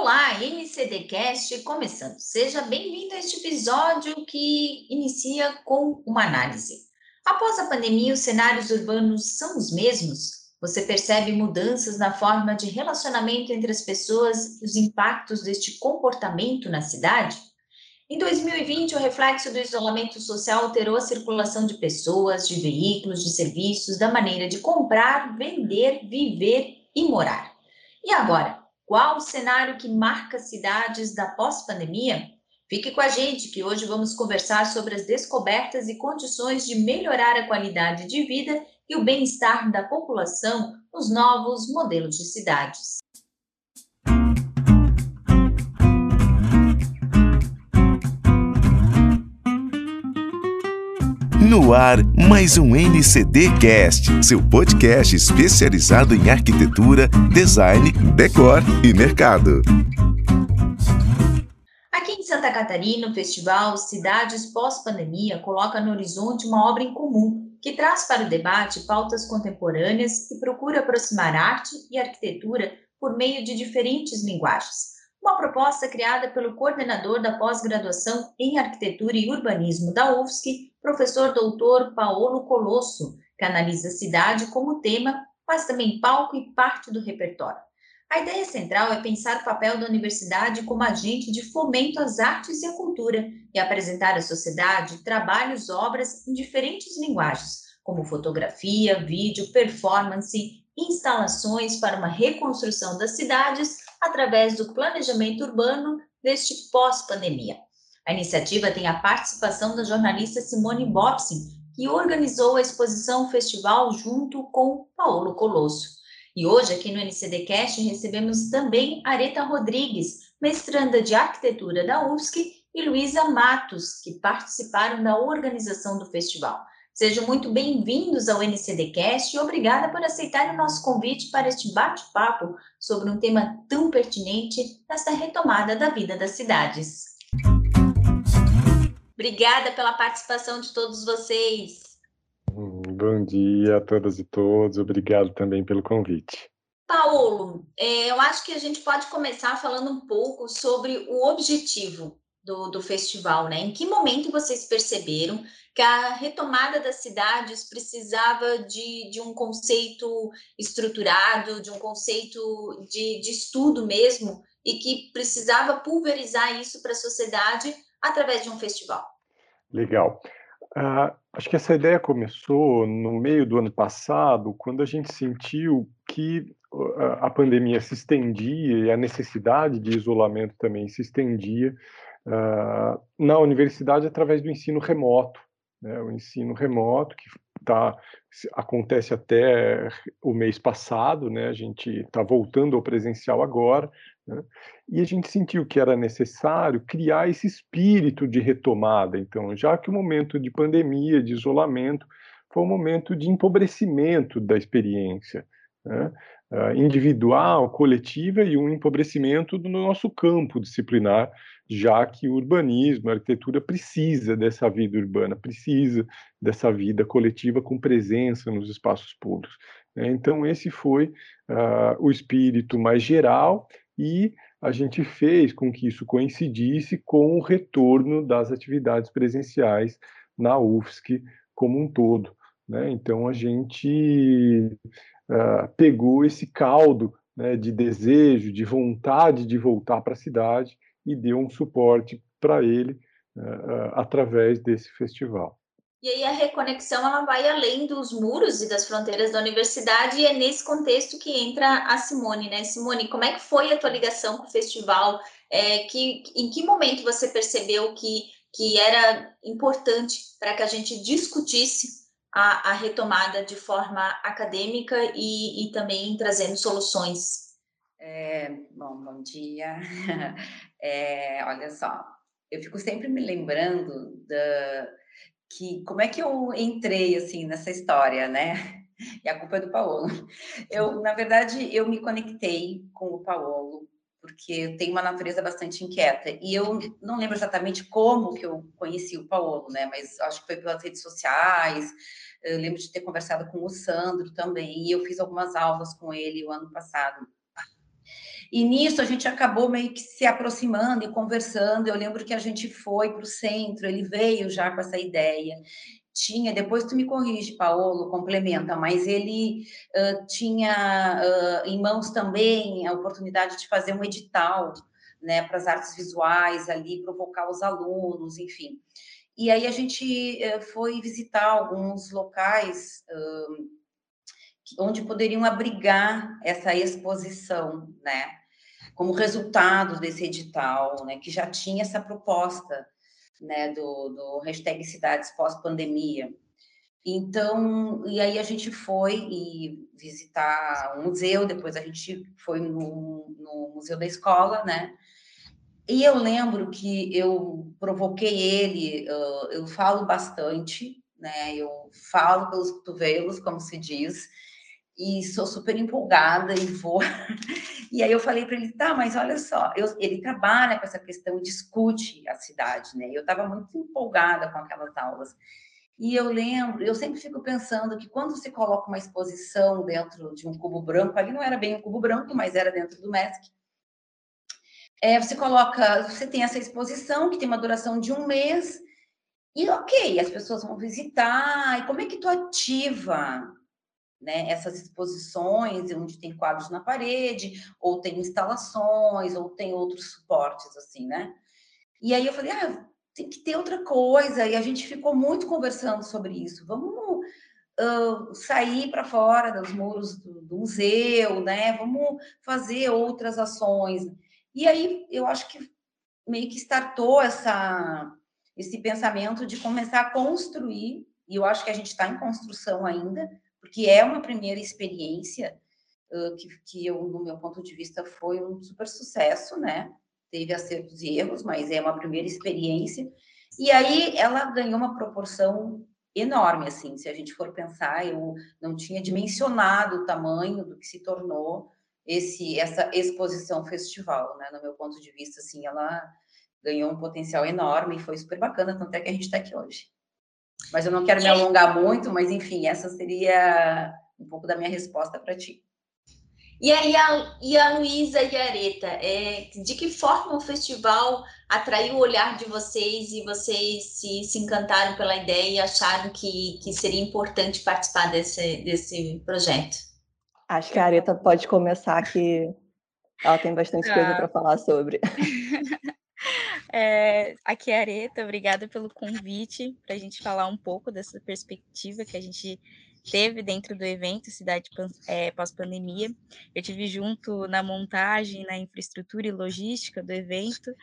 Olá, MCDcast começando. Seja bem-vindo a este episódio que inicia com uma análise. Após a pandemia, os cenários urbanos são os mesmos? Você percebe mudanças na forma de relacionamento entre as pessoas e os impactos deste comportamento na cidade? Em 2020, o reflexo do isolamento social alterou a circulação de pessoas, de veículos, de serviços, da maneira de comprar, vender, viver e morar. E agora, qual o cenário que marca cidades da pós-pandemia? Fique com a gente que hoje vamos conversar sobre as descobertas e condições de melhorar a qualidade de vida e o bem-estar da população nos novos modelos de cidades. No ar, mais um NCD Cast, seu podcast especializado em arquitetura, design, decor e mercado. Aqui em Santa Catarina, o festival Cidades Pós-Pandemia coloca no horizonte uma obra em comum que traz para o debate pautas contemporâneas e procura aproximar arte e arquitetura por meio de diferentes linguagens uma proposta criada pelo coordenador da pós-graduação em Arquitetura e Urbanismo da UFSC, professor doutor Paolo Colosso, que analisa a cidade como tema, mas também palco e parte do repertório. A ideia central é pensar o papel da universidade como agente de fomento às artes e à cultura e apresentar à sociedade trabalhos, obras em diferentes linguagens, como fotografia, vídeo, performance, instalações para uma reconstrução das cidades através do planejamento urbano neste pós-pandemia. A iniciativa tem a participação da jornalista Simone Bobsin, que organizou a exposição festival junto com Paulo Colosso. E hoje, aqui no NCDcast, recebemos também Areta Rodrigues, mestranda de arquitetura da UFSC, e Luísa Matos, que participaram da organização do festival. Sejam muito bem-vindos ao NCDcast e obrigada por aceitar o nosso convite para este bate-papo sobre um tema tão pertinente nesta retomada da vida das cidades. Obrigada pela participação de todos vocês. Bom dia a todas e todos, obrigado também pelo convite. Paulo, é, eu acho que a gente pode começar falando um pouco sobre o objetivo do, do festival, né? Em que momento vocês perceberam que a retomada das cidades precisava de, de um conceito estruturado, de um conceito de, de estudo mesmo, e que precisava pulverizar isso para a sociedade através de um festival? Legal. Uh, acho que essa ideia começou no meio do ano passado, quando a gente sentiu que a pandemia se estendia e a necessidade de isolamento também se estendia uh, na universidade através do ensino remoto né, o ensino remoto, que tá, acontece até o mês passado, né, a gente está voltando ao presencial agora, né, e a gente sentiu que era necessário criar esse espírito de retomada. Então, já que o momento de pandemia, de isolamento, foi um momento de empobrecimento da experiência. Né, uh, individual, coletiva e um empobrecimento do nosso campo disciplinar, já que o urbanismo, a arquitetura precisa dessa vida urbana, precisa dessa vida coletiva com presença nos espaços públicos. Né? Então, esse foi uh, o espírito mais geral e a gente fez com que isso coincidisse com o retorno das atividades presenciais na UFSC como um todo. Né? Então, a gente uh, pegou esse caldo né, de desejo, de vontade de voltar para a cidade e deu um suporte para ele uh, através desse festival. E aí a reconexão ela vai além dos muros e das fronteiras da universidade e é nesse contexto que entra a Simone, né? Simone, como é que foi a tua ligação com o festival? É, que, em que momento você percebeu que, que era importante para que a gente discutisse a, a retomada de forma acadêmica e, e também trazendo soluções. É, bom, bom dia. É, olha só, eu fico sempre me lembrando da que como é que eu entrei assim nessa história, né? E a culpa é do Paulo. Eu, na verdade, eu me conectei com o Paulo porque eu tenho uma natureza bastante inquieta. E eu não lembro exatamente como que eu conheci o Paulo, né? Mas acho que foi pelas redes sociais. Eu lembro de ter conversado com o Sandro também. E eu fiz algumas aulas com ele o ano passado. E nisso a gente acabou meio que se aproximando e conversando. Eu lembro que a gente foi para o centro, ele veio já com essa ideia. Tinha, depois tu me corrige, Paulo, complementa, mas ele uh, tinha uh, em mãos também a oportunidade de fazer um edital né, para as artes visuais ali, provocar os alunos, enfim. E aí a gente uh, foi visitar alguns locais onde poderiam abrigar essa exposição, né? Como resultado desse edital, né? Que já tinha essa proposta, né? Do, do hashtag Cidades Pós-Pandemia. Então, e aí a gente foi e visitar um museu, depois a gente foi no, no museu da escola, né? E eu lembro que eu provoquei ele, eu falo bastante, né? Eu falo pelos cotovelos, como se diz, e sou super empolgada e vou. E aí eu falei para ele, tá, mas olha só, eu, ele trabalha com essa questão, discute a cidade, né? Eu estava muito empolgada com aquelas aulas. E eu lembro, eu sempre fico pensando que quando se coloca uma exposição dentro de um cubo branco, ali não era bem um cubo branco, mas era dentro do MESC, é, você coloca, você tem essa exposição que tem uma duração de um mês, e ok, as pessoas vão visitar, e como é que tu ativa né, essas exposições onde tem quadros na parede, ou tem instalações, ou tem outros suportes, assim, né? E aí eu falei, ah, tem que ter outra coisa, e a gente ficou muito conversando sobre isso. Vamos uh, sair para fora dos muros do, do, museu, né? Vamos fazer outras ações. E aí eu acho que meio que startou essa, esse pensamento de começar a construir, e eu acho que a gente está em construção ainda, porque é uma primeira experiência uh, que, que eu, no meu ponto de vista, foi um super sucesso, né? Teve acertos e erros, mas é uma primeira experiência. E aí ela ganhou uma proporção enorme, assim, se a gente for pensar, eu não tinha dimensionado o tamanho do que se tornou esse essa exposição festival, né? No meu ponto de vista, assim, ela ganhou um potencial enorme e foi super bacana, tanto é que a gente está aqui hoje. Mas eu não quero me alongar muito, mas enfim, essa seria um pouco da minha resposta para ti. E aí, a, e a Luísa e a Areta, é, de que forma o festival atraiu o olhar de vocês e vocês se, se encantaram pela ideia e acharam que, que seria importante participar desse, desse projeto? Acho que a Areta pode começar, que ela tem bastante coisa para falar sobre. É, aqui é Areta, obrigada pelo convite para a gente falar um pouco dessa perspectiva que a gente teve dentro do evento Cidade é, Pós-Pandemia. Eu tive junto na montagem, na infraestrutura e logística do evento.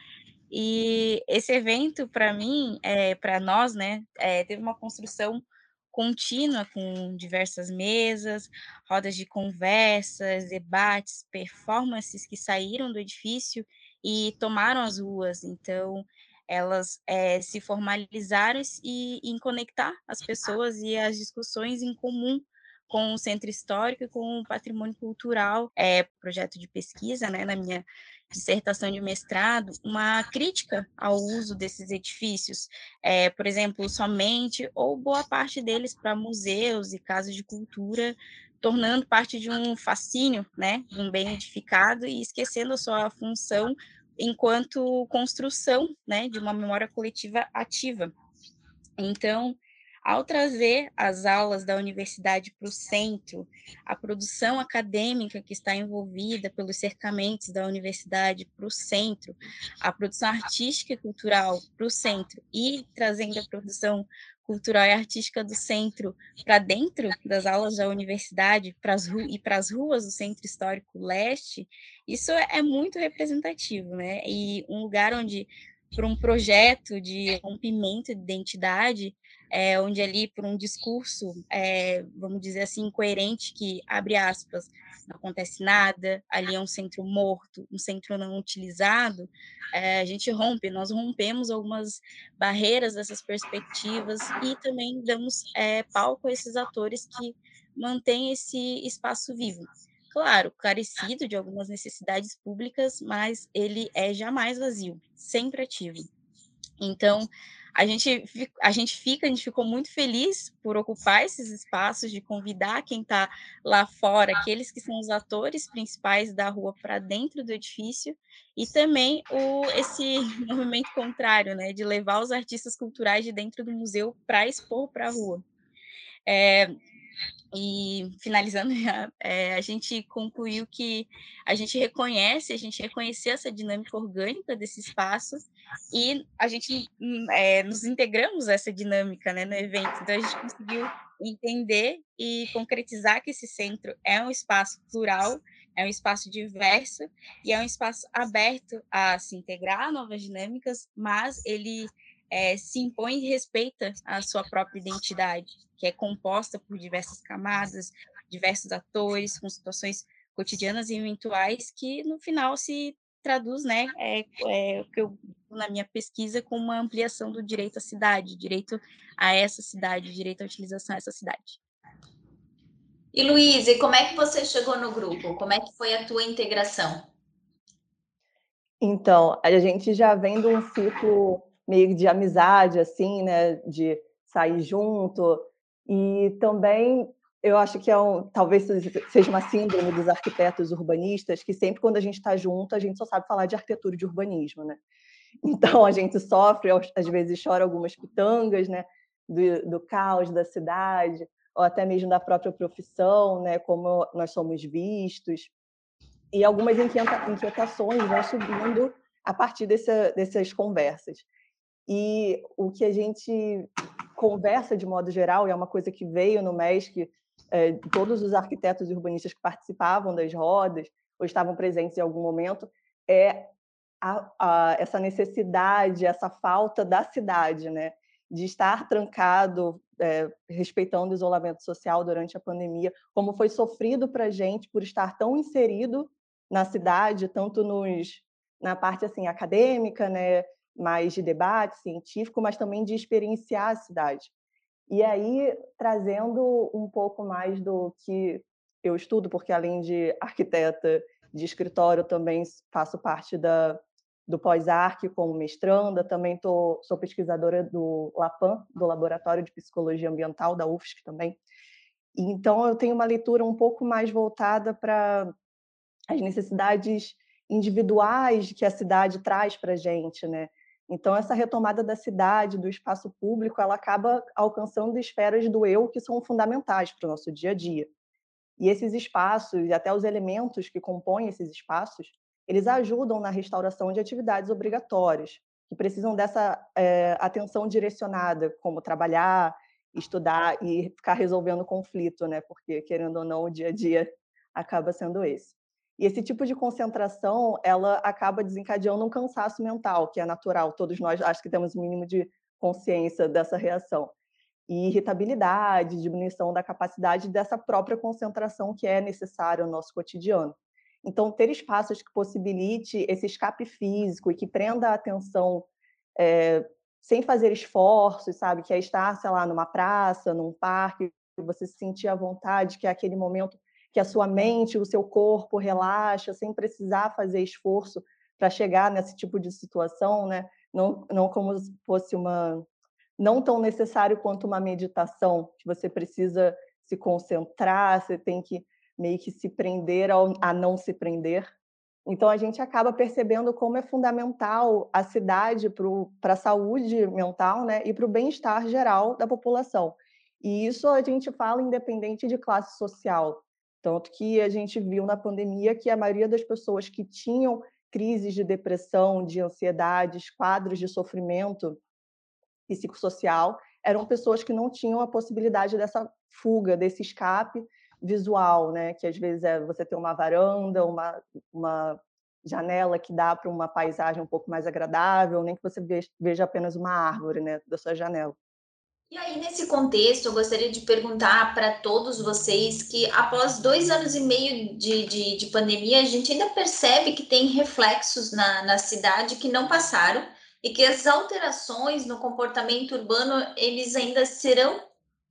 E esse evento, para mim, é, para nós, né, é, teve uma construção contínua com diversas mesas, rodas de conversas, debates, performances que saíram do edifício e tomaram as ruas. Então, elas é, se formalizaram e, em conectar as pessoas e as discussões em comum com o centro histórico e com o patrimônio cultural, é projeto de pesquisa, né, na minha dissertação de mestrado, uma crítica ao uso desses edifícios, é, por exemplo, somente ou boa parte deles para museus e casas de cultura, tornando parte de um fascínio, né, de um bem edificado e esquecendo só a função enquanto construção né, de uma memória coletiva ativa. Então, ao trazer as aulas da universidade para o centro, a produção acadêmica que está envolvida pelos cercamentos da universidade para o centro, a produção artística e cultural para o centro e trazendo a produção cultural e artística do centro para dentro das aulas da universidade pras e para as ruas do Centro Histórico Leste, isso é muito representativo, né? E um lugar onde, para um projeto de rompimento de identidade, é, onde ali, por um discurso, é, vamos dizer assim, coerente, que, abre aspas, não acontece nada, ali é um centro morto, um centro não utilizado, é, a gente rompe, nós rompemos algumas barreiras dessas perspectivas e também damos palco a esses atores que mantêm esse espaço vivo. Claro, carecido de algumas necessidades públicas, mas ele é jamais vazio, sempre ativo. Então, a gente, a gente fica, a gente ficou muito feliz por ocupar esses espaços, de convidar quem está lá fora, aqueles que são os atores principais da rua para dentro do edifício, e também o, esse movimento contrário, né, de levar os artistas culturais de dentro do museu para expor para a rua. É, e finalizando, é, a gente concluiu que a gente reconhece, a gente reconheceu essa dinâmica orgânica desse espaço e a gente é, nos integramos essa dinâmica né, no evento. Então, a gente conseguiu entender e concretizar que esse centro é um espaço plural, é um espaço diverso e é um espaço aberto a se integrar a novas dinâmicas, mas ele é, se impõe e respeita a sua própria identidade, que é composta por diversas camadas, diversos atores, com situações cotidianas e eventuais, que no final se traduz, né, é, é o que eu na minha pesquisa com uma ampliação do direito à cidade, direito a essa cidade, direito à utilização dessa cidade. E Luiz, e como é que você chegou no grupo? Como é que foi a tua integração? Então, a gente já vem de um ciclo meio de amizade, assim, né? De sair junto. E também eu acho que é um, talvez seja uma síndrome dos arquitetos urbanistas, que sempre quando a gente está junto, a gente só sabe falar de arquitetura e de urbanismo, né? Então a gente sofre, às vezes chora algumas pitangas, né? Do, do caos da cidade, ou até mesmo da própria profissão, né? Como nós somos vistos. E algumas inquietações vão subindo a partir dessa, dessas conversas. E o que a gente conversa de modo geral, e é uma coisa que veio no MESC, é, todos os arquitetos e urbanistas que participavam das rodas ou estavam presentes em algum momento, é a, a, essa necessidade, essa falta da cidade, né? de estar trancado, é, respeitando o isolamento social durante a pandemia, como foi sofrido para a gente por estar tão inserido na cidade, tanto nos, na parte assim acadêmica, né, mais de debate científico, mas também de experienciar a cidade. E aí, trazendo um pouco mais do que eu estudo, porque além de arquiteta de escritório, também faço parte da, do pós-arc como mestranda, também tô, sou pesquisadora do LAPAM, do Laboratório de Psicologia Ambiental da UFSC também. Então, eu tenho uma leitura um pouco mais voltada para as necessidades individuais que a cidade traz para a gente, né? Então, essa retomada da cidade, do espaço público, ela acaba alcançando esferas do eu que são fundamentais para o nosso dia a dia. E esses espaços, e até os elementos que compõem esses espaços, eles ajudam na restauração de atividades obrigatórias, que precisam dessa é, atenção direcionada, como trabalhar, estudar e ficar resolvendo conflito, né? Porque, querendo ou não, o dia a dia acaba sendo esse. E esse tipo de concentração, ela acaba desencadeando um cansaço mental, que é natural. Todos nós acho que temos um mínimo de consciência dessa reação. E irritabilidade, diminuição da capacidade dessa própria concentração que é necessária no nosso cotidiano. Então, ter espaços que possibilite esse escape físico e que prenda a atenção é, sem fazer esforços, sabe? Que é estar, sei lá, numa praça, num parque, você se sentir à vontade, que é aquele momento que a sua mente, o seu corpo relaxa, sem precisar fazer esforço para chegar nesse tipo de situação, né? Não, não como se fosse uma não tão necessário quanto uma meditação, que você precisa se concentrar, você tem que meio que se prender ao, a não se prender. Então a gente acaba percebendo como é fundamental a cidade para a saúde mental, né, e para o bem-estar geral da população. E isso a gente fala independente de classe social. Tanto que a gente viu na pandemia que a maioria das pessoas que tinham crises de depressão, de ansiedades, quadros de sofrimento psicossocial, eram pessoas que não tinham a possibilidade dessa fuga, desse escape visual, né? Que às vezes é você ter uma varanda, uma, uma janela que dá para uma paisagem um pouco mais agradável, nem que você veja apenas uma árvore, né, da sua janela. E aí, nesse contexto, eu gostaria de perguntar para todos vocês que, após dois anos e meio de, de, de, pandemia, a gente ainda percebe que tem reflexos na, na cidade que não passaram e que as alterações no comportamento urbano, eles ainda serão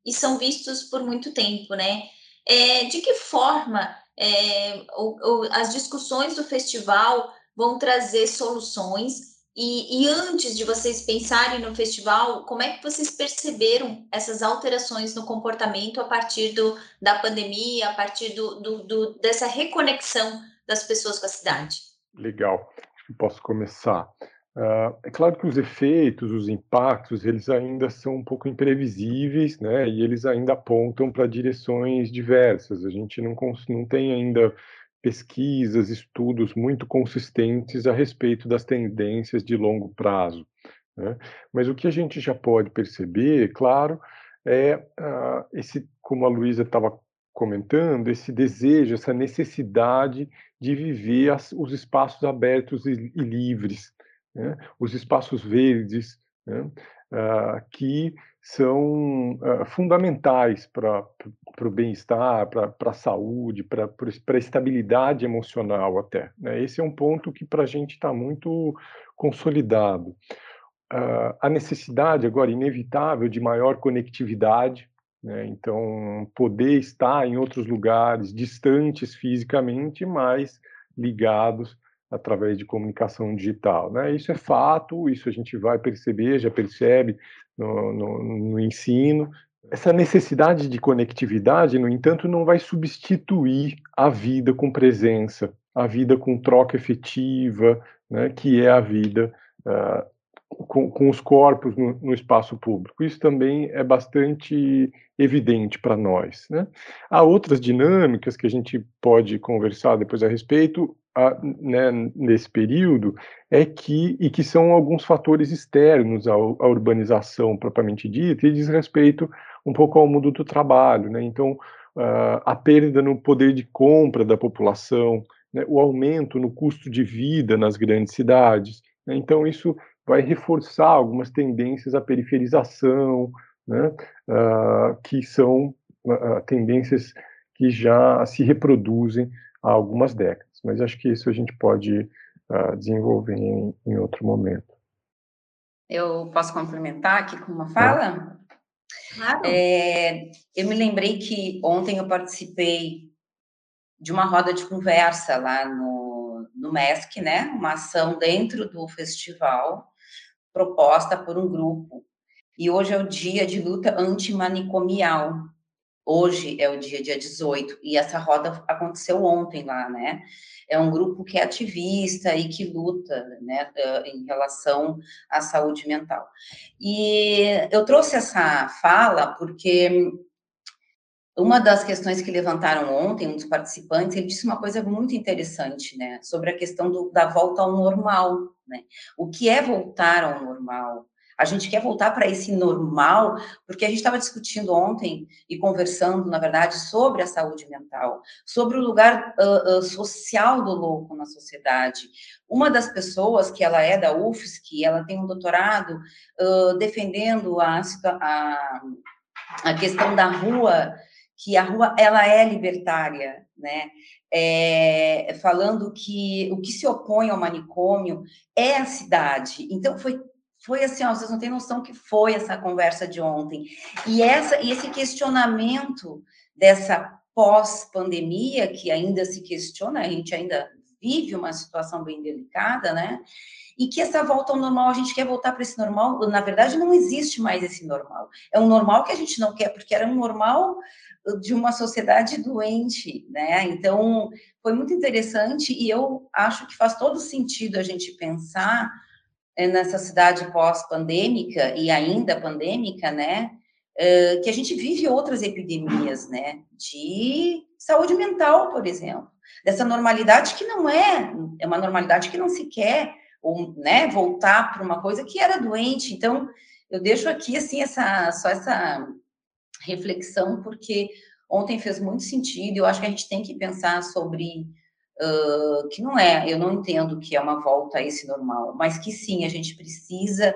e são vistos por muito tempo, né? É, de que forma é, o, o, as discussões do festival vão trazer soluções E, e, antes de vocês pensarem no festival, como é que vocês perceberam essas alterações no comportamento a partir do, da pandemia, a partir do, do, do dessa reconexão das pessoas com a cidade? Legal, posso começar. Uh, é claro que os efeitos, os impactos, eles ainda são um pouco imprevisíveis, né? E eles ainda apontam para direções diversas. A gente não, não tem ainda pesquisas, estudos muito consistentes a respeito das tendências de longo prazo. Né? Mas o que a gente já pode perceber, claro, é uh, esse, como a Luísa estava comentando, esse desejo, essa necessidade de viver as, os espaços abertos e, e livres, né? os espaços verdes, né? uh, que são uh, fundamentais para o bem-estar, para a saúde, para a estabilidade emocional até. Né? Esse é um ponto que para a gente está muito consolidado. Uh, a necessidade agora inevitável de maior conectividade, né? então poder estar em outros lugares distantes fisicamente, mas ligados através de comunicação digital. Né? Isso é fato, isso a gente vai perceber, já percebe no, no, no ensino. Essa necessidade de conectividade, no entanto, não vai substituir a vida com presença, a vida com troca efetiva, né, que é a vida uh, com, com, os corpos no, no, espaço público. Isso também é bastante evidente para nós. Né? Há outras dinâmicas que a gente pode conversar depois a respeito, a, né, nesse período é que e que são alguns fatores externos à, à, urbanização propriamente dita e diz respeito um pouco ao mundo do trabalho, né? Então uh, a perda no poder de compra da população, né? o aumento no custo de vida nas grandes cidades. Né? Então isso vai reforçar algumas tendências à periferização, né? Uh, que são uh, tendências que já se reproduzem há algumas décadas mas acho que isso a gente pode uh, desenvolver em, em, outro momento. Eu posso complementar aqui com uma fala? Claro. É, eu me lembrei que ontem eu participei de uma roda de conversa lá no, no MESC, né? Uma ação dentro do festival proposta por um grupo. E hoje é o dia de luta antimanicomial. Hoje é o dia, dia 18, e essa roda aconteceu ontem lá, né? É um grupo que é ativista e que luta, né, em relação à saúde mental. E eu trouxe essa fala porque uma das questões que levantaram ontem, um dos participantes, ele disse uma coisa muito interessante, né, sobre a questão do, da volta ao normal, né? O que é voltar ao normal? A gente quer voltar para esse normal, porque a gente estava discutindo ontem e conversando, na verdade, sobre a saúde mental, sobre o lugar uh, uh, social do louco na sociedade. Uma das pessoas que ela é da UFSC, ela tem um doutorado uh, defendendo a, a, a questão da rua, que a rua ela é libertária, né? É, falando que o que se opõe ao manicômio é a cidade. Então foi foi assim, ó, vocês não têm noção que foi essa conversa de ontem. E essa e esse questionamento dessa pós-pandemia que ainda se questiona, a gente ainda vive uma situação bem delicada, né? E que essa volta ao normal, a gente quer voltar para esse normal, na verdade não existe mais esse normal. É um normal que a gente não quer, porque era um normal de uma sociedade doente, né? Então, foi muito interessante e eu acho que faz todo sentido a gente pensar é, nessa cidade pós-pandêmica e ainda pandêmica, né, é, que a gente vive outras epidemias, né, de saúde mental, por exemplo, dessa normalidade que não é, é uma normalidade que não se quer, ou, né, voltar para uma coisa que era doente. Então, eu deixo aqui, assim, essa, só essa reflexão, porque ontem fez muito sentido, eu acho que a gente tem que pensar sobre uh, que não é, eu não entendo que é uma volta a esse normal, mas que sim, a gente precisa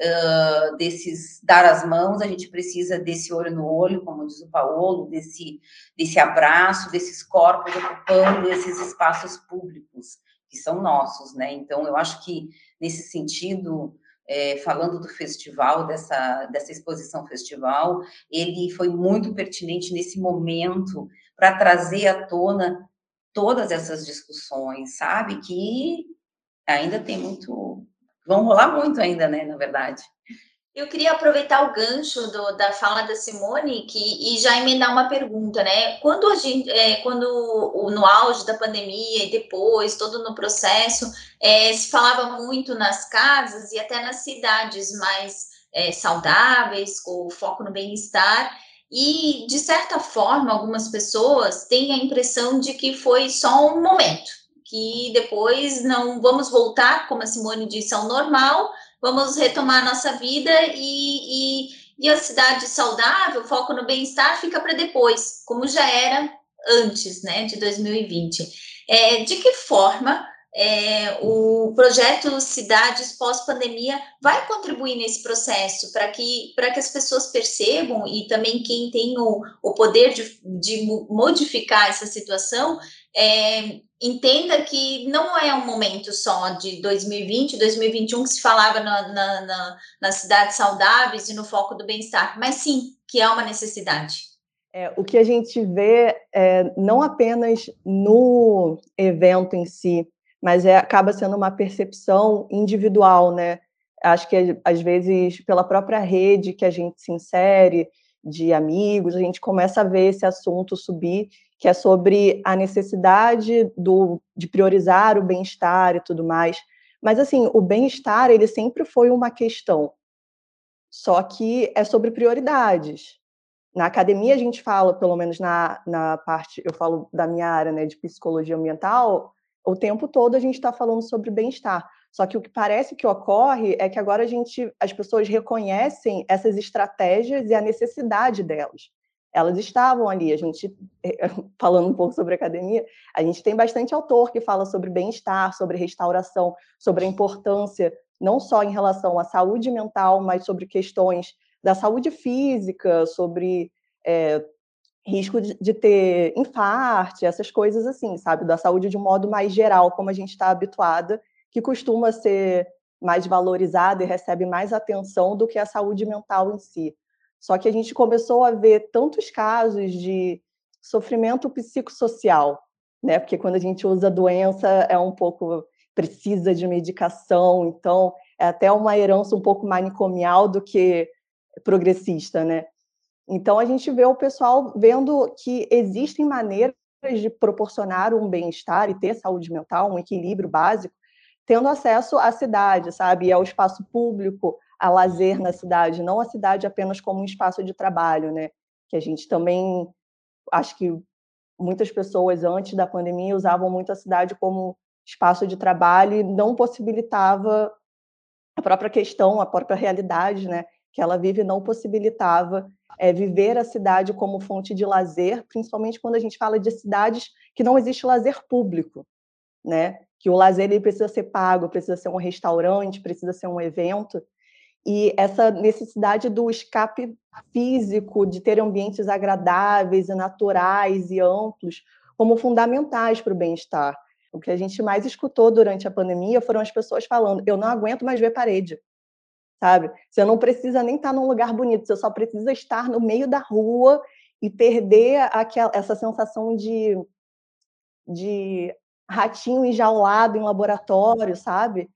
uh, desses, dar as mãos, a gente precisa desse olho no olho, como diz o Paulo, desse, desse abraço, desses corpos ocupando esses espaços públicos, que são nossos, né? Então, eu acho que, nesse sentido, é, falando do festival, dessa, dessa exposição festival, ele foi muito pertinente nesse momento para trazer à tona todas essas discussões, sabe? Que ainda tem muito vão rolar muito ainda, né, na verdade. Eu queria aproveitar o gancho do, da fala da Simone que, e já emendar uma pergunta, né? Quando a gente, é, quando no auge da pandemia e depois, todo no processo, é, se falava muito nas casas e até nas cidades mais é, saudáveis, com foco no bem-estar, e de certa forma, algumas pessoas têm a impressão de que foi só um momento, que depois não vamos voltar, como a Simone disse, ao normal vamos retomar a nossa vida e, e, e a cidade saudável, foco no bem-estar, fica para depois, como já era antes né, de 2020. É, de que forma é, o projeto Cidades Pós-Pandemia vai contribuir nesse processo para que, que as pessoas percebam e também quem tem o, o poder de, de modificar essa situação é, entenda que não é um momento só de 2020, 2021 que se falava na, na, na, nas cidades saudáveis e no foco do bem-estar, mas sim que é uma necessidade. É, o que a gente vê é, não apenas no evento em si, mas é, acaba sendo uma percepção individual, né? Acho que às vezes pela própria rede que a gente se insere, de amigos, a gente começa a ver esse assunto subir que é sobre a necessidade do, de priorizar o bem-estar e tudo mais. Mas, assim, o bem-estar, ele sempre foi uma questão, só que é sobre prioridades. Na academia, a gente fala, pelo menos na, na parte, eu falo da minha área né, de psicologia ambiental, o tempo todo a gente está falando sobre bem-estar. Só que o que parece que ocorre é que agora a gente, as pessoas reconhecem essas estratégias e a necessidade delas elas estavam ali. A gente, falando um pouco sobre academia, a gente tem bastante autor que fala sobre bem-estar, sobre restauração, sobre a importância, não só em relação à saúde mental, mas sobre questões da saúde física, sobre é, risco de, de, ter infarte, essas coisas assim, sabe? Da saúde de um modo mais geral, como a gente está habituada, que costuma ser mais valorizada e recebe mais atenção do que a saúde mental em si. Só que a gente começou a ver tantos casos de sofrimento psicossocial, né? Porque quando a gente usa doença é um pouco precisa de medicação, então é até uma herança um pouco manicomial do que progressista, né? Então a gente vê o pessoal vendo que existem maneiras de proporcionar um bem-estar e ter saúde mental, um equilíbrio básico, tendo acesso à cidade, sabe, e ao espaço público, a lazer na cidade, não a cidade apenas como um espaço de trabalho, né? Que a gente também acho que muitas pessoas antes da pandemia usavam muito a cidade como espaço de trabalho e não possibilitava a própria questão, a própria realidade, né, que ela vive não possibilitava é, viver a cidade como fonte de lazer, principalmente quando a gente fala de cidades que não existe lazer público, né? Que o lazer ele precisa ser pago, precisa ser um restaurante, precisa ser um evento e essa necessidade do escape físico, de ter ambientes agradáveis e naturais e amplos, como fundamentais para o bem-estar. O que a gente mais escutou durante a pandemia foram as pessoas falando: eu não aguento mais ver parede. Sabe? Você não precisa nem estar num lugar bonito, você só precisa estar no meio da rua e perder aquela, essa sensação de, de ratinho enjaulado em laboratório, sabe?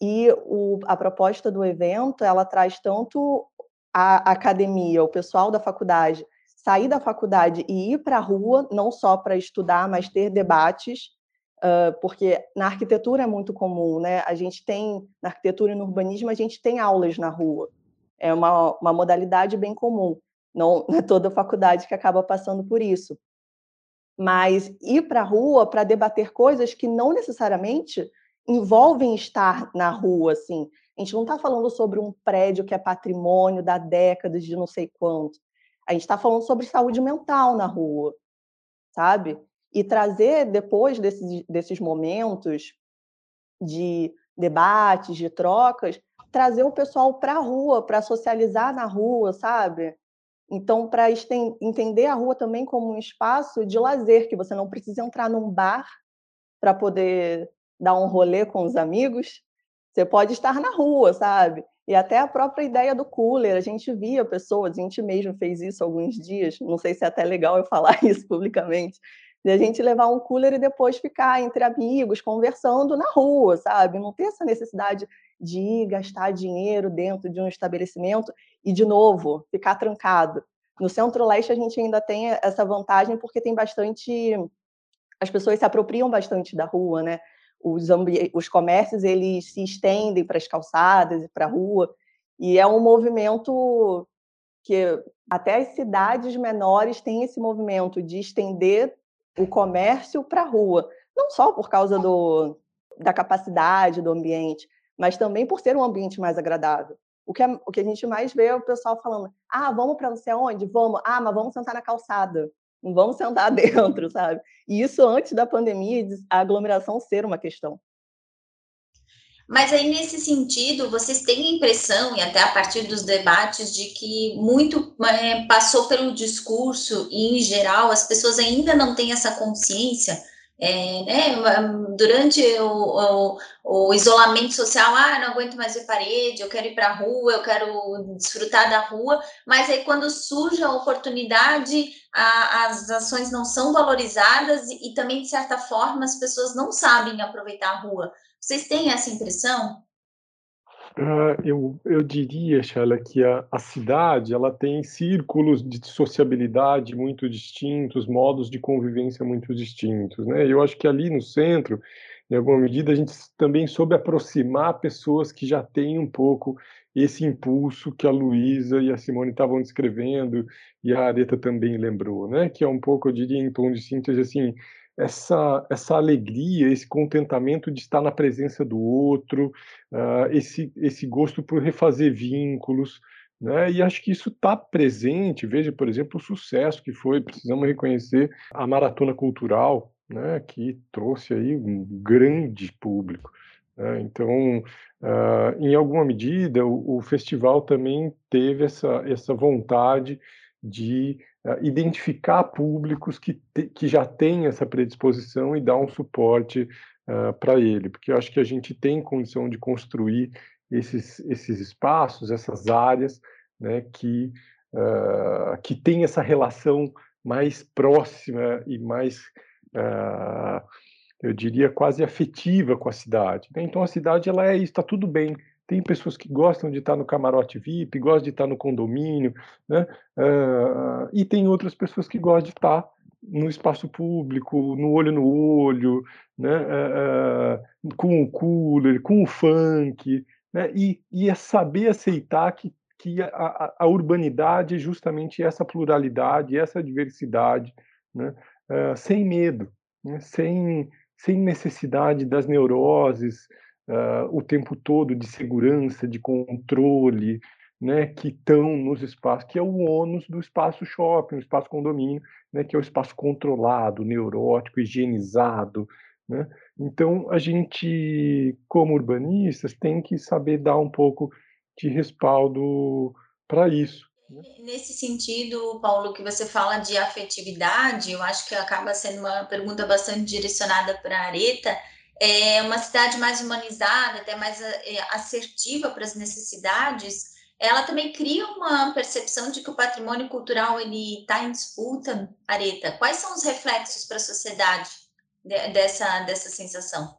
E o, a proposta do evento, ela traz tanto a academia, o pessoal da faculdade, sair da faculdade e ir para a rua, não só para estudar, mas ter debates, uh, porque na arquitetura é muito comum, né? A gente tem, na arquitetura e no urbanismo, a gente tem aulas na rua. É uma, uma modalidade bem comum. Não, é toda faculdade que acaba passando por isso. Mas ir para a rua para debater coisas que não necessariamente envolvem estar na rua, assim. A gente não está falando sobre um prédio que é patrimônio da década de não sei quanto. A gente está falando sobre saúde mental na rua, sabe? E trazer, depois desses, desses momentos de debates, de trocas, trazer o pessoal para a rua, para socializar na rua, sabe? Então, para entender a rua também como um espaço de lazer, que você não precisa entrar num bar para poder dar um rolê com os amigos, você pode estar na rua, sabe? E até a própria ideia do cooler, a gente via pessoas, a gente mesmo fez isso alguns dias, não sei se é até legal eu falar isso publicamente, de a gente levar um cooler e depois ficar entre amigos, conversando na rua, sabe? Não ter essa necessidade de ir gastar dinheiro dentro de um estabelecimento e, de novo, ficar trancado. No Centro-Leste, a gente ainda tem essa vantagem porque tem bastante. As pessoas se apropriam bastante da rua, né? Os, os comércios eles se estendem para as calçadas e para a rua, e é um movimento que até as cidades menores têm esse movimento de estender o comércio para a rua, não só por causa do, da capacidade do ambiente, mas também por ser um ambiente mais agradável. O que, é, o que a gente mais vê é o pessoal falando: ah, vamos para não sei aonde? Vamos. Ah, mas vamos sentar na calçada. Vamos sentar dentro, sabe? E isso antes da pandemia, a aglomeração ser uma questão. Mas aí, nesse sentido, vocês têm a impressão, e até a partir dos debates, de que muito é, passou pelo discurso, e em geral as pessoas ainda não têm essa consciência. É, né, durante o, o, o, isolamento social, ah, não aguento mais ver parede, eu quero ir para a rua, eu quero desfrutar da rua, mas aí quando surge a oportunidade, a, as ações não são valorizadas e, e também, de certa forma, as pessoas não sabem aproveitar a rua. Vocês têm essa impressão? Uh, eu, eu diria, Shala, que a, a cidade ela tem círculos de sociabilidade muito distintos, modos de convivência muito distintos. Né? Eu acho que ali no centro, em alguma medida, a gente também soube aproximar pessoas que já têm um pouco esse impulso que a Luísa e a Simone estavam descrevendo, e a Areta também lembrou, né? que é um pouco, eu diria, em tom de síntese, assim, essa, essa alegria, esse contentamento de estar na presença do outro, uh, esse, esse gosto por refazer vínculos, né? E acho que isso está presente. Veja, por exemplo, o sucesso que foi, precisamos reconhecer a maratona cultural, né? Que trouxe aí um grande público. Né? Então, uh, em alguma medida, o, o, festival também teve essa, essa vontade de uh, identificar públicos que, te, que já têm essa predisposição e dar um suporte uh, para ele, porque eu acho que a gente tem condição de construir esses, esses espaços, essas áreas, né, que, uh, que tem essa relação mais próxima e mais, eu diria, quase afetiva com a cidade. Né? Então, a cidade ela é está tudo bem, tem pessoas que gostam de estar no camarote VIP, gostam de estar no condomínio, né? Uh, e tem outras pessoas que gostam de estar no espaço público, no olho no olho, né? Uh, com o cooler, com o funk, né? E, e é saber aceitar que, que a, a, urbanidade é justamente essa pluralidade, essa diversidade, né? Uh, sem medo, né? sem, sem necessidade das neuroses, uh, o tempo todo de segurança, de controle, né, que estão nos espaços, que é o ônus do espaço shopping, o espaço condomínio, né, que é o espaço controlado, neurótico, higienizado. Né? Então, a gente, como urbanistas, tem que saber dar um pouco de respaldo para isso. Né? Nesse sentido, Paulo, que você fala de afetividade, eu acho que acaba sendo uma pergunta bastante direcionada para a Areta, é uma cidade mais humanizada, até mais é, assertiva para as necessidades, ela também cria uma percepção de que o patrimônio cultural ele está em disputa, Areta. Quais são os reflexos para a sociedade dessa, dessa sensação?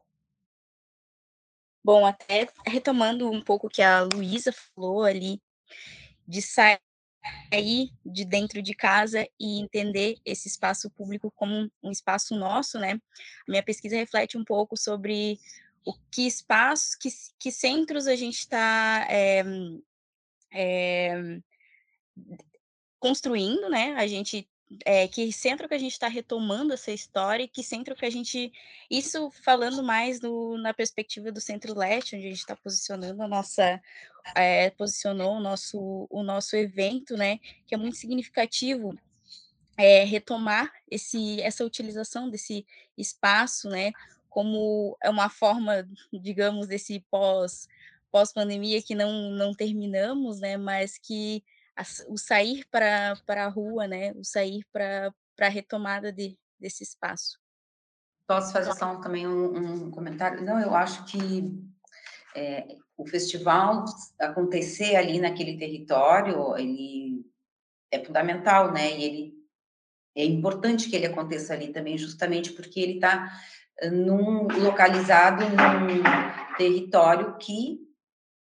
Bom, até retomando um pouco o que a Luísa falou ali, de sair sair de dentro de casa e entender esse espaço público como um espaço nosso, né? A minha pesquisa reflete um pouco sobre o que espaços, que, que centros a gente está é, é, construindo, né? A gente é, que centro que a gente está retomando essa história e que centro que a gente. Isso falando mais na perspectiva do Centro-Leste, onde a gente está posicionando a nossa. É, posicionou o nosso, o nosso evento, né? Que é muito significativo é, retomar esse, essa utilização desse espaço, né? Como é uma forma, digamos, desse pós pós-pandemia que não, não terminamos, né? Mas que o sair para a rua, né? O sair para a retomada de, desse espaço. Posso fazer só também um, um comentário? Não, eu acho que é, o festival acontecer ali naquele território, ele é fundamental, né? E ele é importante que ele aconteça ali também, justamente porque ele está num, localizado num território que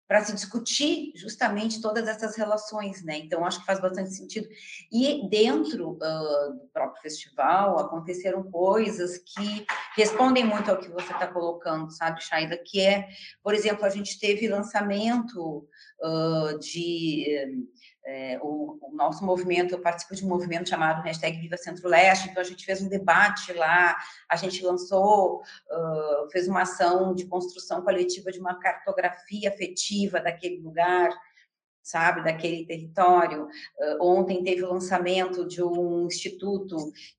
para se discutir justamente todas essas relações, né? Então, acho que faz bastante sentido. E dentro uh, do próprio festival aconteceram coisas que respondem muito ao que você está colocando, sabe, Shaida? Que é, por exemplo, a gente teve lançamento uh, de é, o, o, nosso movimento, eu participo de um movimento chamado hashtag Viva Centro-Leste, então a gente fez um debate lá, a gente lançou, uh, fez uma ação de construção coletiva de uma cartografia afetiva daquele lugar, sabe, daquele território. Uh, ontem teve o lançamento de um instituto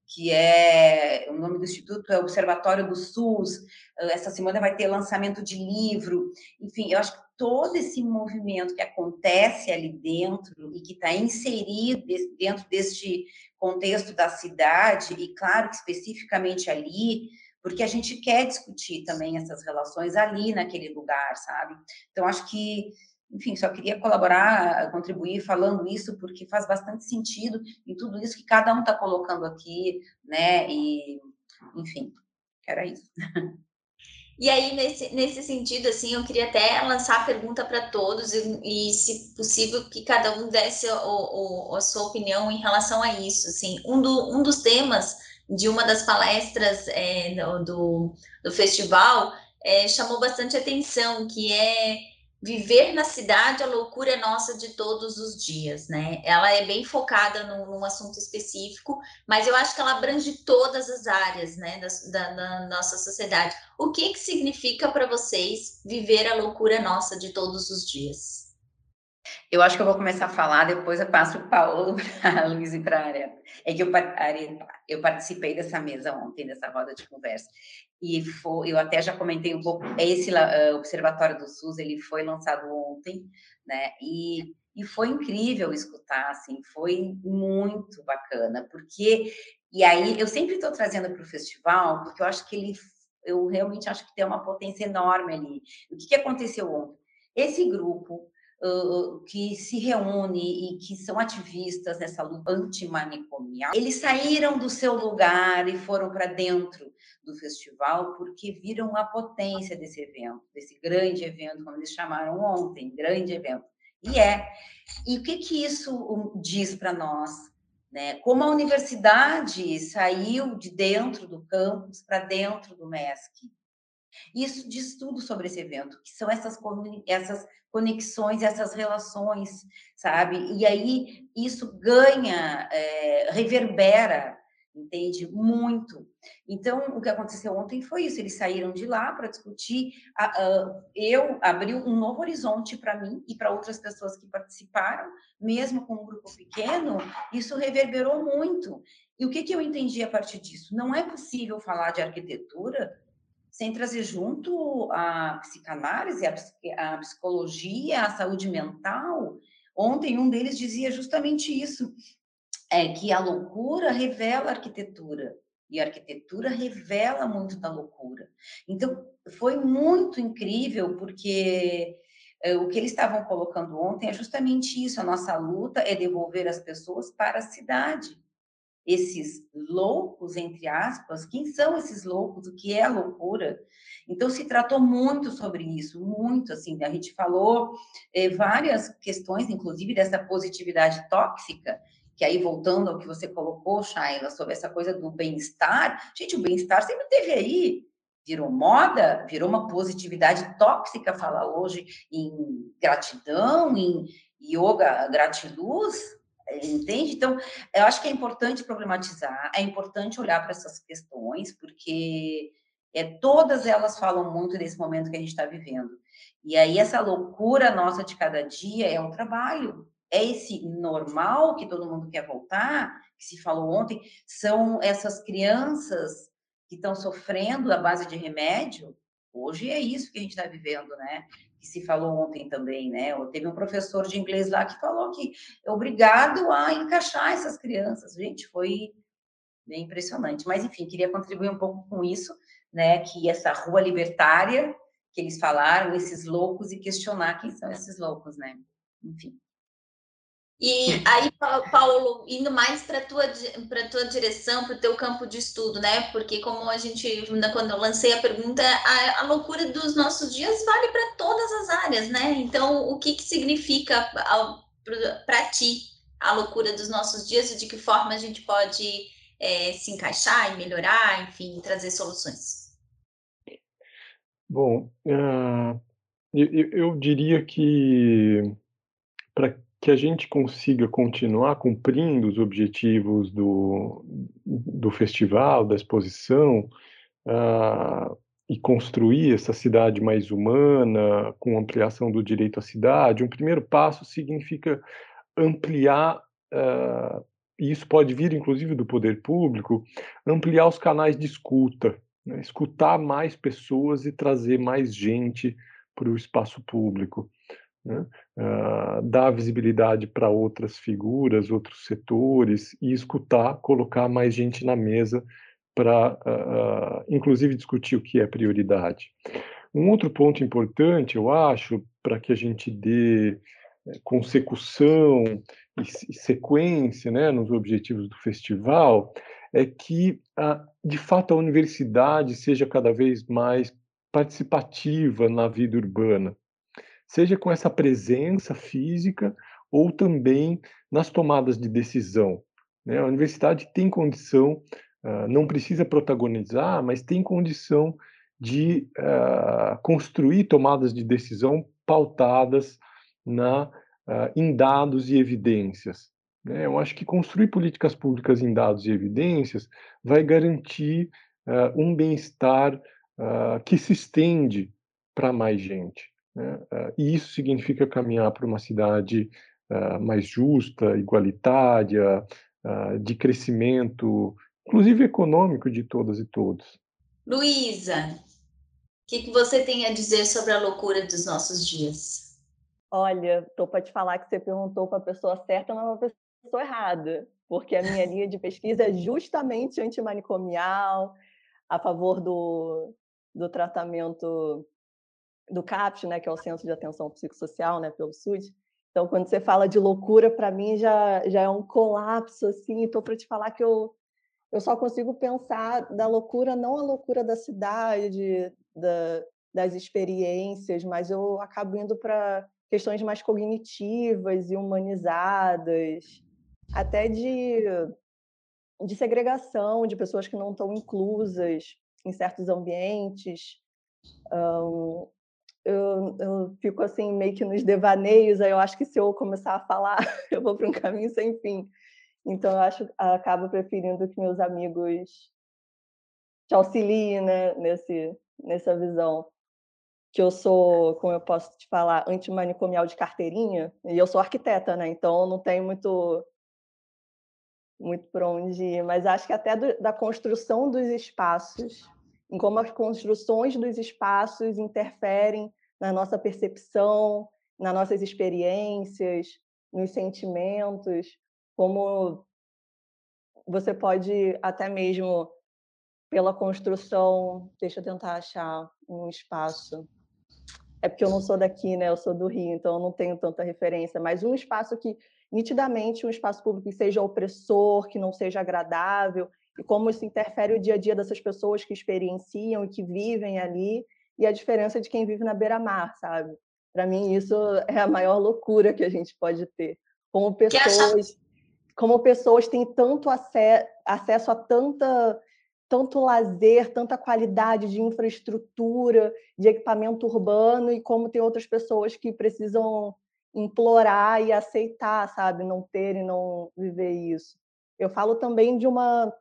que é, o nome do instituto é Observatório do SUS, uh, essa semana vai ter lançamento de livro, enfim, eu acho que todo esse movimento que acontece ali dentro e que está inserido dentro deste contexto da cidade, e claro que especificamente ali, porque a gente quer discutir também essas relações ali naquele lugar, sabe? Então, acho que, enfim, só queria colaborar, contribuir falando isso, porque faz bastante sentido em tudo isso que cada um está colocando aqui, né? E, enfim, era isso. E aí, nesse, nesse sentido, assim, eu queria até lançar a pergunta para todos e, e, se possível, que cada um desse o, o, a sua opinião em relação a isso. Assim, um, do, um dos temas de uma das palestras é, do, do festival é, chamou bastante atenção, que é viver na cidade, a loucura é nossa de todos os dias, né? Ela é bem focada num, num assunto específico, mas eu acho que ela abrange todas as áreas, né, da, da, da nossa sociedade. O que que significa para vocês viver a loucura nossa de todos os dias? Eu acho que eu vou começar a falar, depois eu passo o Paulo para a Luiz e para a Areta. É que eu, eu, participei dessa mesa ontem, dessa roda de conversa, e foi, eu até já comentei um pouco, esse uh, Observatório do SUS, ele foi lançado ontem, né, e, e foi incrível escutar, assim, foi muito bacana, porque, e aí, eu sempre estou trazendo para o festival, porque eu acho que ele, eu realmente acho que tem uma potência enorme ali. O que, que aconteceu ontem? Esse grupo que se reúne e que são ativistas nessa luta antimanicomial, eles saíram do seu lugar e foram para dentro do festival porque viram a potência desse evento, desse grande evento, como eles chamaram ontem, grande evento. E é. E o que, que isso diz para nós? Né? Como a universidade saiu de dentro do campus para dentro do MESC. Isso diz tudo sobre esse evento, que são essas, essas conexões, essas relações, sabe? E aí isso ganha, é, reverbera, entende? Muito. Então, o que aconteceu ontem foi isso: eles saíram de lá para discutir. A, a, eu abri um novo horizonte para mim e para outras pessoas que participaram, mesmo com um grupo pequeno, isso reverberou muito. E o que, que eu entendi a partir disso? Não é possível falar de arquitetura sem trazer junto a psicanálise, a, psicologia, a saúde mental. Ontem um deles dizia justamente isso, é que a loucura revela a arquitetura e a arquitetura revela muito da loucura. Então foi muito incrível porque é, o que eles estavam colocando ontem é justamente isso, a nossa luta é devolver as pessoas para a cidade esses loucos, entre aspas, quem são esses loucos, o que é a loucura. Então, se tratou muito sobre isso, muito, assim, a gente falou eh, várias questões, inclusive dessa positividade tóxica, que aí, voltando ao que você colocou, Shaila, sobre essa coisa do bem-estar, gente, o bem-estar sempre teve aí, virou moda, virou uma positividade tóxica falar hoje em gratidão, em yoga gratiluz, Entende? Então, eu acho que é importante problematizar, é importante olhar para essas questões, porque é, todas elas falam muito desse momento que a gente está vivendo. E aí, essa loucura nossa de cada dia é o trabalho, é esse normal que todo mundo quer voltar, que se falou ontem, são essas crianças que estão sofrendo à base de remédio. Hoje é isso que a gente está vivendo, né? Que se falou ontem também, né? Teve um professor de inglês lá que falou que é obrigado a encaixar essas crianças. Gente, foi bem impressionante. Mas, enfim, queria contribuir um pouco com isso, né? Que essa rua libertária que eles falaram, esses loucos, e questionar quem são esses loucos, né? Enfim. E aí, Paulo, indo mais para tua, tua direção, para o teu campo de estudo, né? Porque como a gente, quando eu lancei a pergunta, a, a loucura dos nossos dias vale para todas as áreas, né? Então, o que, que significa para ti a loucura dos nossos dias e de que forma a gente pode é, se encaixar e melhorar, enfim, trazer soluções? Bom, uh, eu, eu diria que para que a gente consiga continuar cumprindo os objetivos do, do festival, da exposição, uh, e construir essa cidade mais humana, com ampliação do direito à cidade, um primeiro passo significa ampliar, uh, e isso pode vir inclusive do poder público, ampliar os canais de escuta, né? escutar mais pessoas e trazer mais gente para o espaço público né? uh, dar visibilidade para outras figuras, outros setores e escutar, colocar mais gente na mesa para, uh, uh, inclusive, discutir o que é prioridade. Um outro ponto importante, eu acho, para que a gente dê eh, consecução e sequência né, nos objetivos do festival, é que, de fato, a universidade seja cada vez mais participativa na vida urbana seja com essa presença física ou também nas tomadas de decisão. Né? A universidade tem condição, uh, não precisa protagonizar, mas tem condição de uh, construir tomadas de decisão pautadas na, uh, em dados e evidências. Né? Eu acho que construir políticas públicas em dados e evidências vai garantir um bem-estar que se estende para mais gente. Né? Eh, e isso significa caminhar para uma cidade uh, mais justa, igualitária, uh, de crescimento, inclusive econômico, de todas e todos. Luísa, o que, que você tem a dizer sobre a loucura dos nossos dias? Olha, estou para te falar que você perguntou para a pessoa certa, mas uma pessoa errada, porque a minha linha de pesquisa é justamente antimanicomial, a favor do, do tratamento do CAPS, né, que é o Centro de Atenção Psicossocial, né, pelo SUD. Então, quando você fala de loucura, para mim já, já é um colapso, assim. Estou para te falar que eu, eu só consigo pensar da loucura, não a loucura da cidade, da, das experiências, mas eu acabo indo para questões mais cognitivas e humanizadas, até de, de segregação, de pessoas que não estão inclusas em certos ambientes. Um, eu, eu fico assim meio que nos devaneios, aí eu acho que se eu começar a falar, eu vou para um caminho sem fim. Então eu acho acabo preferindo que meus amigos te auxiliem né, nesse, nessa visão. Que eu sou, como eu posso te falar, antimanicomial de carteirinha, e eu sou arquiteta, né? Então não tenho muito muito para onde ir, mas acho que até do, da construção dos espaços em como as construções dos espaços interferem na nossa percepção, nas nossas experiências, nos sentimentos, como você pode até mesmo pela construção, deixa eu tentar achar um espaço. É porque eu não sou daqui, né? Eu sou do Rio, então eu não tenho tanta referência, mas um espaço que nitidamente um espaço público que seja opressor, que não seja agradável, como isso interfere o dia a dia dessas pessoas que experienciam e que vivem ali, e a diferença de quem vive na beira-mar, sabe? Para mim, isso é a maior loucura que a gente pode ter. Como pessoas, como pessoas têm tanto acesso a tanta, tanto lazer, tanta qualidade de infraestrutura, de equipamento urbano, e como tem outras pessoas que precisam implorar e aceitar, sabe? Não ter e não viver isso. Eu falo também de uma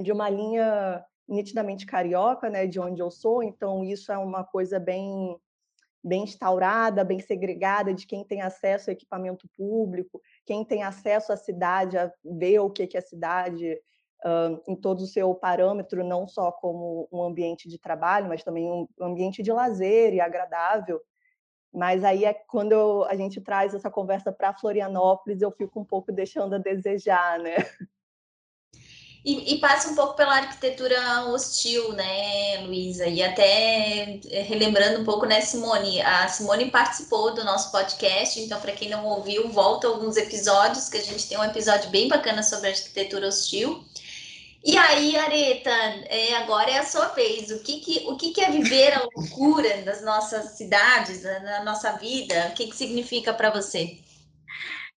de uma linha nitidamente carioca, né, de onde eu sou, então isso é uma coisa bem bem instaurada, bem segregada de quem tem acesso a equipamento público, quem tem acesso à cidade, a ver o que é a cidade uh, em todo o seu parâmetro, não só como um ambiente de trabalho, mas também um ambiente de lazer e agradável. Mas aí é quando eu, a gente traz essa conversa para Florianópolis, eu fico um pouco deixando a desejar, né? E, e, passa um pouco pela arquitetura hostil, né, Luísa? E até eh, relembrando um pouco, né, Simone? A Simone participou do nosso podcast, então, para quem não ouviu, volta alguns episódios, que a gente tem um episódio bem bacana sobre arquitetura hostil. E aí, Areta, é, agora é a sua vez. O que, que, o que, que é viver a loucura das nossas cidades, na nossa vida? O que, que significa para você?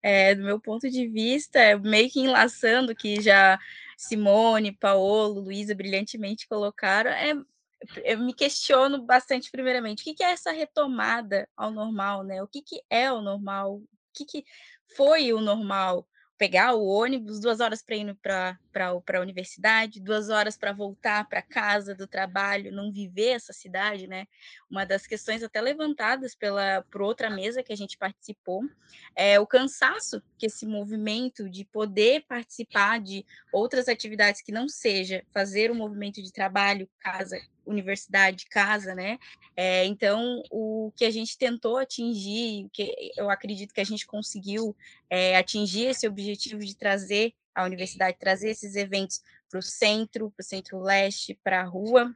É, do meu ponto de vista, meio que enlaçando que já Simone, Paolo, Luísa brilhantemente colocaram, é, eu me questiono bastante, primeiramente, o que, que é essa retomada ao normal, né? O que, que é o normal? O que, que foi o normal? pegar o ônibus, duas horas para ir para a universidade, duas horas para voltar para casa do trabalho, não viver essa cidade, né? Uma das questões até levantadas pela por outra mesa que a gente participou é o cansaço que esse movimento de poder participar de outras atividades que não seja fazer o movimento de trabalho, casa, universidade, casa, né? É, então, o que a gente tentou atingir, que eu acredito que a gente conseguiu é, atingir esse objetivo de trazer a universidade, trazer esses eventos para o centro, para o centro-leste, para a rua,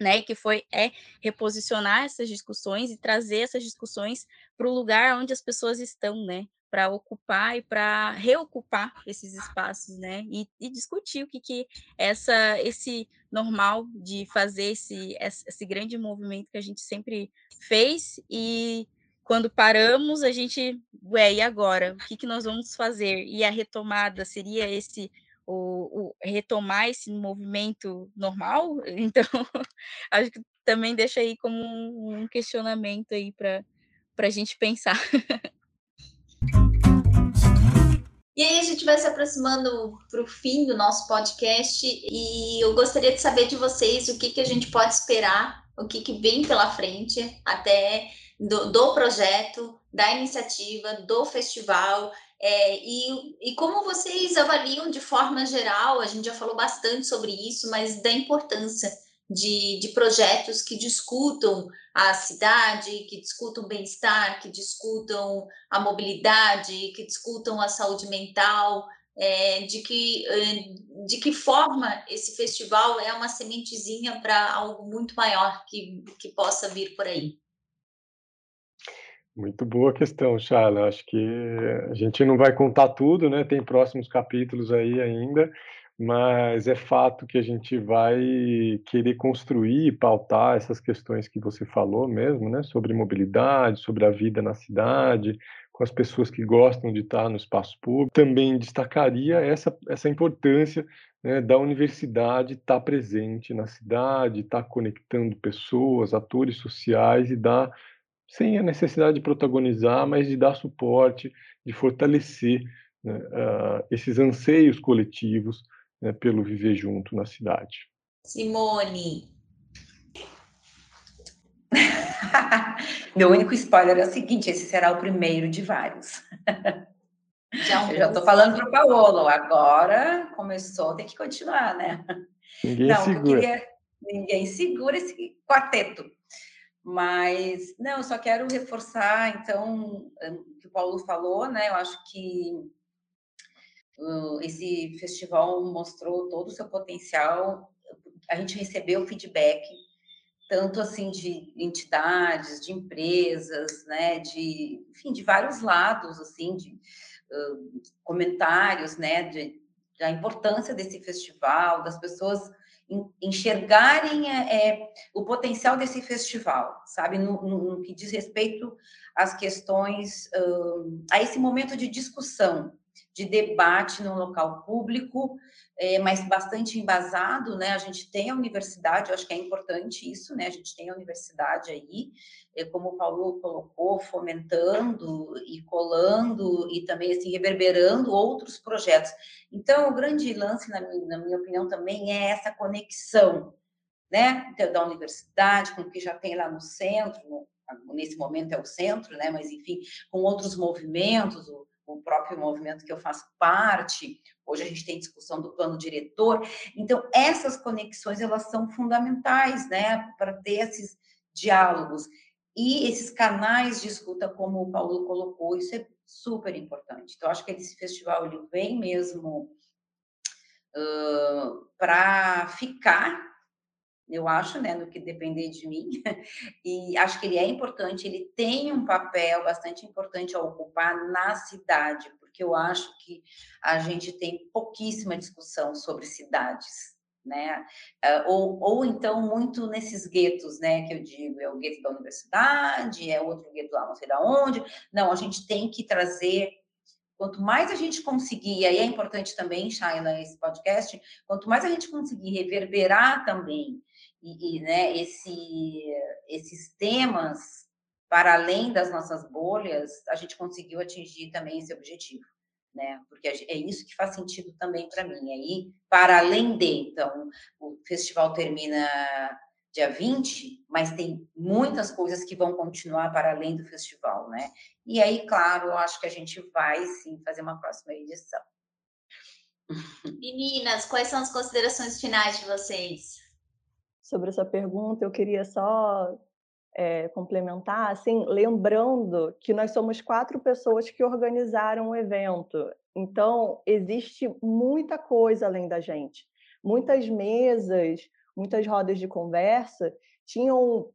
né, que foi é reposicionar essas discussões e trazer essas discussões para o lugar onde as pessoas estão, né, para ocupar e para reocupar esses espaços, né? E, e, discutir o que, que essa, esse normal de fazer esse, esse grande movimento que a gente sempre fez e quando paramos a gente, ué, e agora? O que, que nós vamos fazer? E a retomada seria esse o, o, retomar esse movimento normal? Então, acho que também deixa aí como um, questionamento aí para a gente pensar. E aí a gente vai se aproximando para o fim do nosso podcast e eu gostaria de saber de vocês o que, que a gente pode esperar, o que, que vem pela frente até do, do projeto, da iniciativa, do festival é, e, e como vocês avaliam de forma geral, a gente já falou bastante sobre isso, mas da importância de, de projetos que discutam a cidade, que discutam o bem-estar, que discutam a mobilidade, que discutam a saúde mental, é, de, que, é, de que forma esse festival é uma sementezinha para algo muito maior que, que possa vir por aí. Muito boa questão, Charla. Acho que a gente não vai contar tudo, né? Tem próximos capítulos aí ainda, mas é fato que a gente vai querer construir e pautar essas questões que você falou mesmo, né, sobre mobilidade, sobre a vida na cidade, com as pessoas que gostam de estar no espaço público. Também destacaria essa, essa importância né, da universidade estar presente na cidade, estar conectando pessoas, atores sociais e dar, sem a necessidade de protagonizar, mas de dar suporte, de fortalecer né, uh, esses anseios coletivos né, pelo viver junto na cidade. Simone. Meu único spoiler é o seguinte: esse será o primeiro de vários. Já Eu já estou falando para o Paolo, agora começou, tem que continuar, né? Ninguém não, segura. Queria, ninguém segura esse quarteto. Mas, não, eu só quero reforçar, então, o que o Paulo falou, né? Eu acho que esse festival mostrou todo o seu potencial. A gente recebeu feedback tanto assim de entidades, de empresas, né, de, enfim, de vários lados, assim, de uh, comentários, né, de, da importância desse festival, das pessoas enxergarem é, é, o potencial desse festival, sabe, no, no, no que diz respeito às questões, a esse momento de discussão, de debate no local público, é, mas bastante embasado, né? A gente tem a universidade, eu acho que é importante isso, né? A gente tem a universidade aí, é, como o Paulo colocou, fomentando e colando e também assim reverberando outros projetos. Então, o grande lance, na minha, na minha opinião, também é essa conexão, né? Da universidade com o que já tem lá no centro, nesse momento é o centro, né? Mas enfim, com outros movimentos, o o próprio movimento que eu faço parte. Hoje a gente tem discussão do plano diretor. Então, essas conexões, elas são fundamentais, né, para ter esses diálogos. E esses canais de escuta, como o Paulo colocou, isso é super importante. Então, acho que esse festival, ele vem mesmo uh, para ficar eu acho, né, no que depender de mim, e acho que ele é importante, ele tem um papel bastante importante a ocupar na cidade, porque eu acho que a gente tem pouquíssima discussão sobre cidades, né, ah, ou, ou então muito nesses guetos, né, que eu digo, é o gueto da universidade, é outro gueto lá não sei da onde, não, a gente tem que trazer Quanto mais a gente conseguir, e aí é importante também, Shaila, esse podcast, quanto mais a gente conseguir reverberar também e, e né, esse, esses temas para além das nossas bolhas, a gente conseguiu atingir também esse objetivo, né? Porque é isso que faz sentido também para mim. Aí, para além de, então, o festival termina dia 20, mas tem muitas coisas que vão continuar para além do festival, né? E aí, claro, eu acho que a gente vai sim fazer uma próxima edição. Meninas, quais são as considerações finais de vocês? Sobre essa pergunta, eu queria só é, complementar, assim, lembrando que nós somos quatro pessoas que organizaram o evento. Então, existe muita coisa além da gente. Muitas mesas, muitas rodas de conversa. Tinham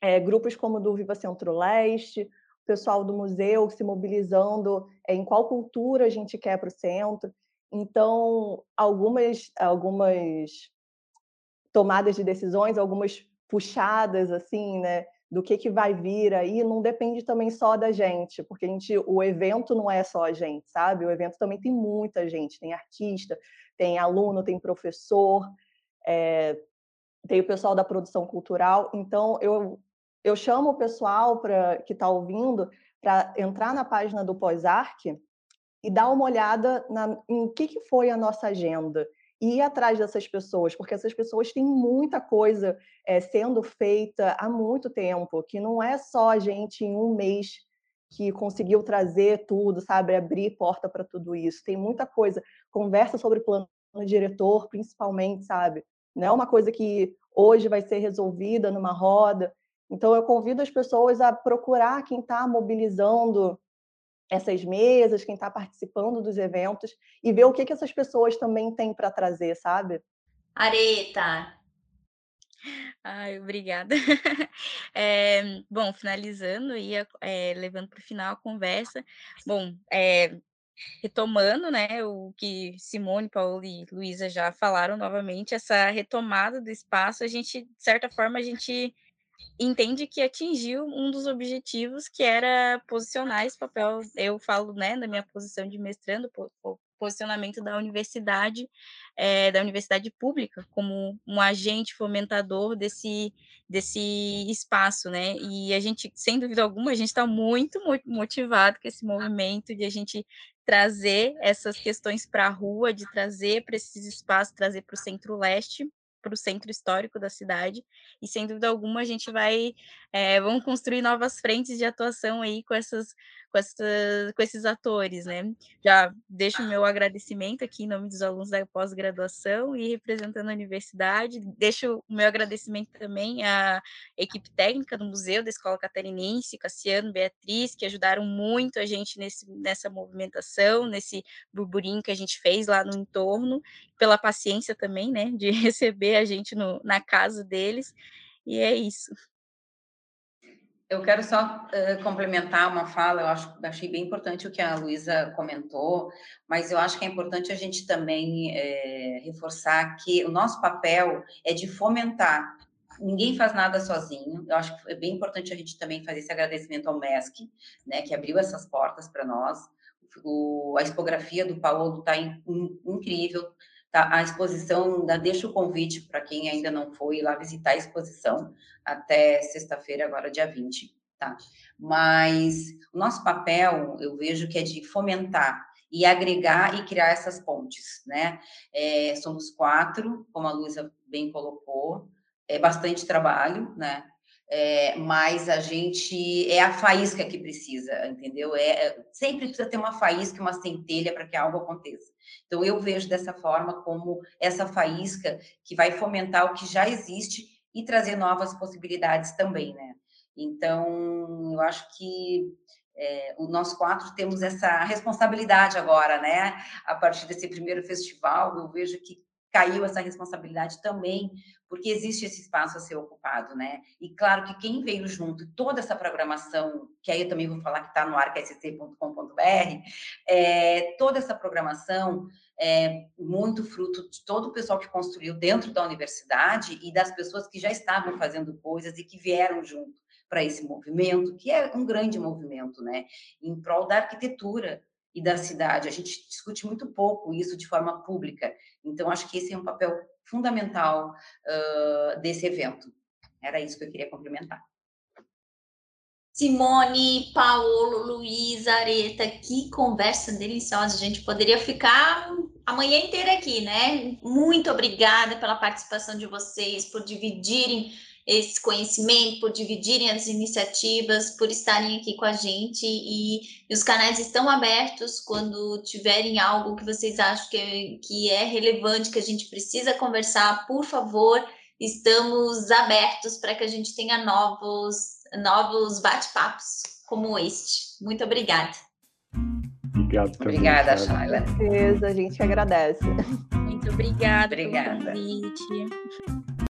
é, grupos como o do Viva Centro-Leste, o pessoal do museu se mobilizando é, em qual cultura a gente quer para o centro. Então, algumas, algumas tomadas de decisões, algumas puxadas assim, né, do que que vai vir aí, não depende também só da gente, porque a gente, o evento não é só a gente, sabe? O evento também tem muita gente, tem artista, tem aluno, tem professor, é, tem o pessoal da produção cultural. Então eu eu chamo o pessoal para que está ouvindo para entrar na página do Pós-Arc e dar uma olhada na, em que, que foi a nossa agenda ir atrás dessas pessoas, porque essas pessoas têm muita coisa é, sendo feita há muito tempo, que não é só a gente em um mês que conseguiu trazer tudo, sabe, abrir porta para tudo isso. Tem muita coisa, conversa sobre plano diretor, principalmente, sabe? Não é uma coisa que hoje vai ser resolvida numa roda. Então, eu convido as pessoas a procurar quem está mobilizando essas mesas, quem está participando dos eventos e ver o que, que essas pessoas também têm para trazer, sabe? Areta. Ai, obrigada. É, bom, finalizando e é, levando para o final a conversa. Bom, é, retomando, né, o que Simone, Paulo e Luísa já falaram novamente, essa retomada do espaço, a gente, de certa forma, a gente entende que atingiu um dos objetivos que era posicionar esse papel, eu falo, né, da minha posição de mestrando, o posicionamento da universidade, é, da universidade pública, como um agente fomentador desse, desse espaço, né, e a gente, sem dúvida alguma, a gente está muito, muito motivado com esse movimento de a gente trazer essas questões para a rua, de trazer para esses espaços, trazer para o centro-leste, para o centro histórico da cidade, e sem dúvida alguma a gente vai, é, vamos construir novas frentes de atuação aí com essas com, essa, com esses atores, né? Já deixo meu agradecimento aqui em nome dos alunos da pós-graduação e representando a universidade. Deixo o meu agradecimento também à equipe técnica do museu da Escola Catarinense, Cassiano, Beatriz, que ajudaram muito a gente nesse, nessa movimentação, nesse burburinho que a gente fez lá no entorno, pela paciência também, né, de receber a gente no, na casa deles. E é isso. Eu quero só uh, complementar uma fala, eu acho, achei bem importante o que a Luísa comentou, mas eu acho que é importante a gente também é, reforçar que o nosso papel é de fomentar. Ninguém faz nada sozinho. Eu acho que é bem importante a gente também fazer esse agradecimento ao MESC, né, que abriu essas portas para nós. O, a expografia do Paulo está in, in, incrível, Tá, a exposição, deixa o convite para quem ainda não foi lá visitar a exposição até sexta-feira, agora dia 20, tá? Mas o nosso papel, eu vejo que é de fomentar e agregar e criar essas pontes, né? É, somos quatro, como a Luísa bem colocou, é bastante trabalho, né? É, mas a gente é a faísca que precisa, entendeu? É, é sempre precisa ter uma faísca, uma centelha para que algo aconteça. Então, eu vejo dessa forma como essa faísca que vai fomentar o que já existe e trazer novas possibilidades também, né? Então, eu acho que é, nós quatro temos essa responsabilidade agora, né? A partir desse primeiro festival, eu vejo que caiu essa responsabilidade também, porque existe esse espaço a ser ocupado, né? E claro que quem veio junto, toda essa programação, que aí eu também vou falar que está no arcsc.com.br, é, toda essa programação é muito fruto de todo o pessoal que construiu dentro da universidade e das pessoas que já estavam fazendo coisas e que vieram junto para esse movimento, que é um grande movimento, né? Em prol da arquitetura e da cidade. A gente discute muito pouco isso de forma pública. Então, acho que esse é um papel fundamental uh, desse evento. Era isso que eu queria complementar. Simone, Paulo, Luiz, Areta, que conversa deliciosa. A gente poderia ficar a manhã inteira aqui, né? Muito obrigada pela participação de vocês, por dividirem esse conhecimento, por dividirem as iniciativas, por estarem aqui com a gente e, e, os canais estão abertos quando tiverem algo que vocês acham que, que é relevante, que a gente precisa conversar, por favor, estamos abertos para que a gente tenha novos, novos bate-papos como este. Muito obrigada. Obrigado também. Obrigada, Shaila. Com certeza, a gente agradece. Muito obrigada. Obrigada. Pelo convite.